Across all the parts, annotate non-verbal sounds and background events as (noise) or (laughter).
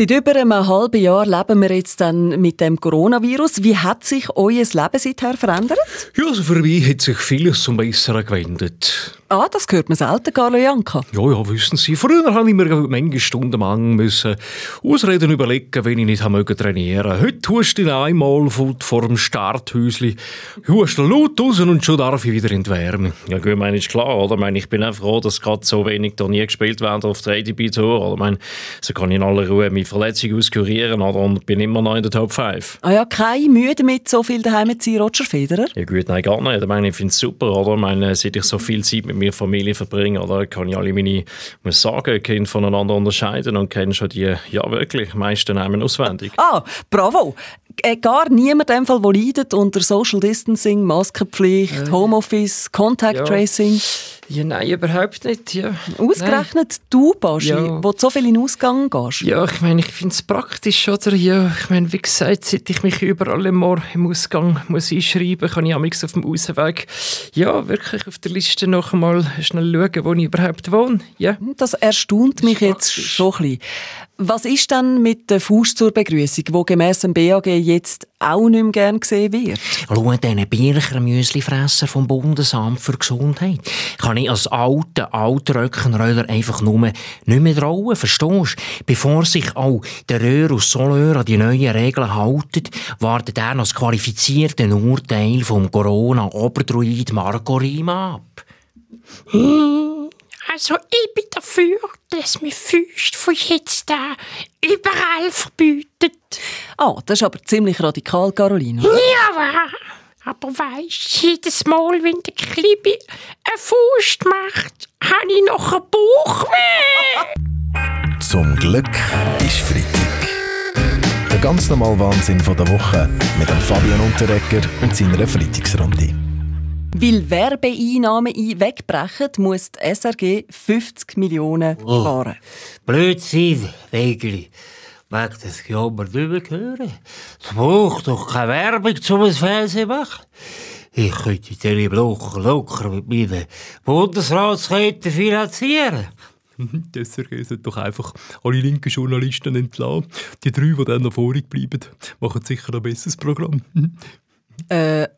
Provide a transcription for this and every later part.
Seit über einem halben Jahr leben wir jetzt dann mit dem Coronavirus. Wie hat sich euer Leben seither verändert? Ja, also für mich hat sich vieles zum Besseren gewendet. Ah, das hört man selten, Carlo Janka. Ja, ja, wissen Sie, früher habe ich mir manche Stunden lang müssen Ausreden überlegen, wenn ich nicht mögen trainieren. Heute tust du einmal vor dem Starthäuschen, hust laut raus und schon darf ich wieder in die Wärme. Ja gut, meine ist klar, oder? Ich, meine, ich bin einfach froh, dass gerade so wenig Turnier gespielt werden auf der ADB Tour. Oder? Ich meine, so kann ich in aller Ruhe meine Verletzung auskurieren oder? und bin immer noch in der Top 5. Ah ja, keine Mühe damit, so viel daheim zu sein, Roger Federer? Ja gut, nein, gar nicht. Ich meine, ich finde es super, oder? Ich meine, seit ich so viel Zeit mit meiner Familie verbringe, oder? kann ich alle meine, muss sagen, Kinder voneinander unterscheiden und kenne schon die, ja wirklich, meisten Namen auswendig. Ah, bravo! Äh, gar niemand in dem Fall, der leidet unter Social Distancing, Maskenpflicht, äh, Homeoffice, Contact ja. Tracing. Ja, nein, überhaupt nicht. Ja. Ausgerechnet nein. du, Baschi, ja. wo du so viel in den Ausgang gehst. Ja, ich meine, ich finde es praktisch, oder? Ja, ich meine, wie gesagt, seit ich mich überall immer im Ausgang muss einschreiben kann ich amigs auf dem Ausweg ja, wirklich auf der Liste noch einmal schnell schauen, wo ich überhaupt wohne. Ja. Das erstaunt mich jetzt schon ein bisschen. Was ist denn mit der Fuß zur Begrüßung, wo gemäss dem BAG jetzt auch nicht mehr gern gesehen wird? Schau, diesen Bircher Müslifresser vom Bundesamt für Gesundheit kann ich als alter, alter Röckenroller einfach nur nicht mehr trauen, verstehst du? Bevor sich auch der Röhr aus Solör an die neuen Regeln haltet, wartet er noch das qualifizierte Urteil vom Corona-Oberdruid Marco Rima ab. Also ich bin dafür, dass man Füße von jetzt an überall verbietet. Ah, das ist aber ziemlich radikal, Caroline. Ja, aber weisst, jedes Mal, wenn der Klibi eine Faust macht, habe ich noch einen Bauchweh. Zum Glück ist Freitag. Der ganz normale Wahnsinn von der Woche mit dem Fabian Unterrecker und seiner Freitagsrunde. Weil Werbeeinnahmen wegbrechen, muss die SRG 50 Millionen oh. sparen. Blödsinn, Wegli. Wegen des Jammer nicht mehr hören. Es braucht doch keine Werbung, um ein Fernsehen machen. Ich könnte diese Woche locker mit meinen Bundesratskette finanzieren. Die SRG sollte doch einfach alle linken Journalisten entlassen. Die drei, die dann noch vorig bleiben, machen sicher ein besseres Programm. äh,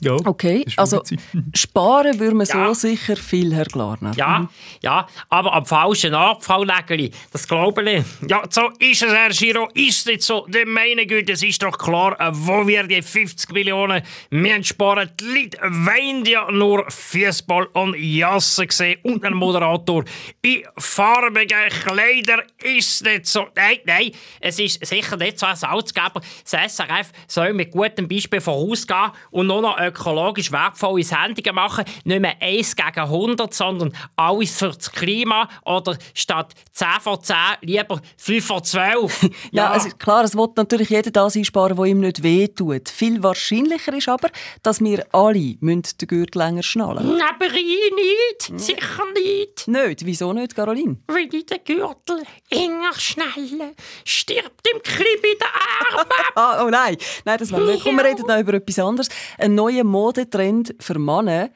ja, okay, also (laughs) sparen würde man ja. so sicher viel, Herr Glarner. Ja, mhm. ja, aber am falschen Abfalllägeli, das glaube ich. Ja, so ist es, Herr Giro, ist nicht so. Denn meine Güte, es ist doch klar, äh, wo wir die 50 Millionen wir sparen. Die Leute wollen ja nur Fußball und Jassen sehen und einen Moderator in farbigen Kleidern ist nicht so. Nein, nein, es ist sicher nicht so ein Salzgeber. Das SRF soll mit gutem Beispiel vorausgehen und nur noch ökologisch wertvolle Sendungen machen. Nicht mehr 1 gegen 100, sondern alles für das Klima. Oder statt 10 von 10 lieber 5 von 12. ja, ja also klar, es wird natürlich jeder das einsparen, der ihm nicht wehtut. Viel wahrscheinlicher ist aber, dass wir alle den Gürtel länger schnallen müssen. Aber ich nicht. Sicher nicht. Nicht? Wieso nicht, Caroline? Weil ich den Gürtel enger schnalle, stirbt im Klibi der Arm ah, (laughs) oh nein, nein, das war nicht. Komm, wir reden noch über etwas anderes. Ein neuer neuer Modetrend für Männer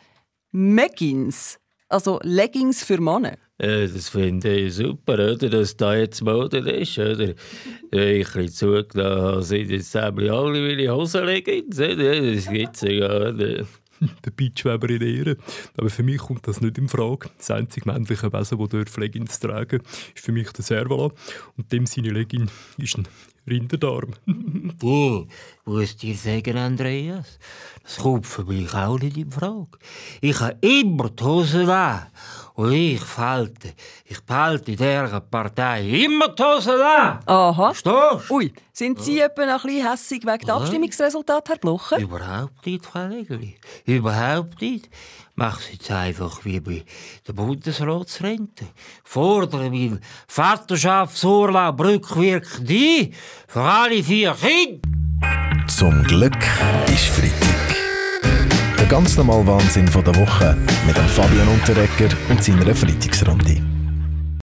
Meggings. Also Leggings für Männer. Ja, das finde ich super, oder? dass da jetzt Mode ist. Oder? Ich habe zugenommen, sind jetzt alle meine Hosenleggings. Das gibt es ja gar (laughs) der Beachweber in Ehre. Aber für mich kommt das nicht in Frage. Das einzige männliche Wesen, das Leggings tragen ist für mich der Servala. Und dem seine Legging ist ein Rinderdarm. (laughs) ich muss dir sagen, Andreas, das kommt für mich auch nicht in Frage. Ich habe immer die Hose an. Und ich falte, ich behalte in dieser Partei immer die Hose an. Aha. Verstehst Ui, sind Sie ja. etwa ein bisschen hässig wegen des Abstimmungsresultats, Herr Blocher? Überhaupt nicht, Frau Legeli. Überhaupt nicht. Mach es jetzt einfach wie bei der Bundesratsrente. Fordere meinen Vaterschaftsurlaub rückwirkend ein für alle vier Kinder. Zum Glück ist Freitag. Ganz normale Wahnsinn von der Woche mit dem Fabian Unterrecker und seiner Freitagsrunde.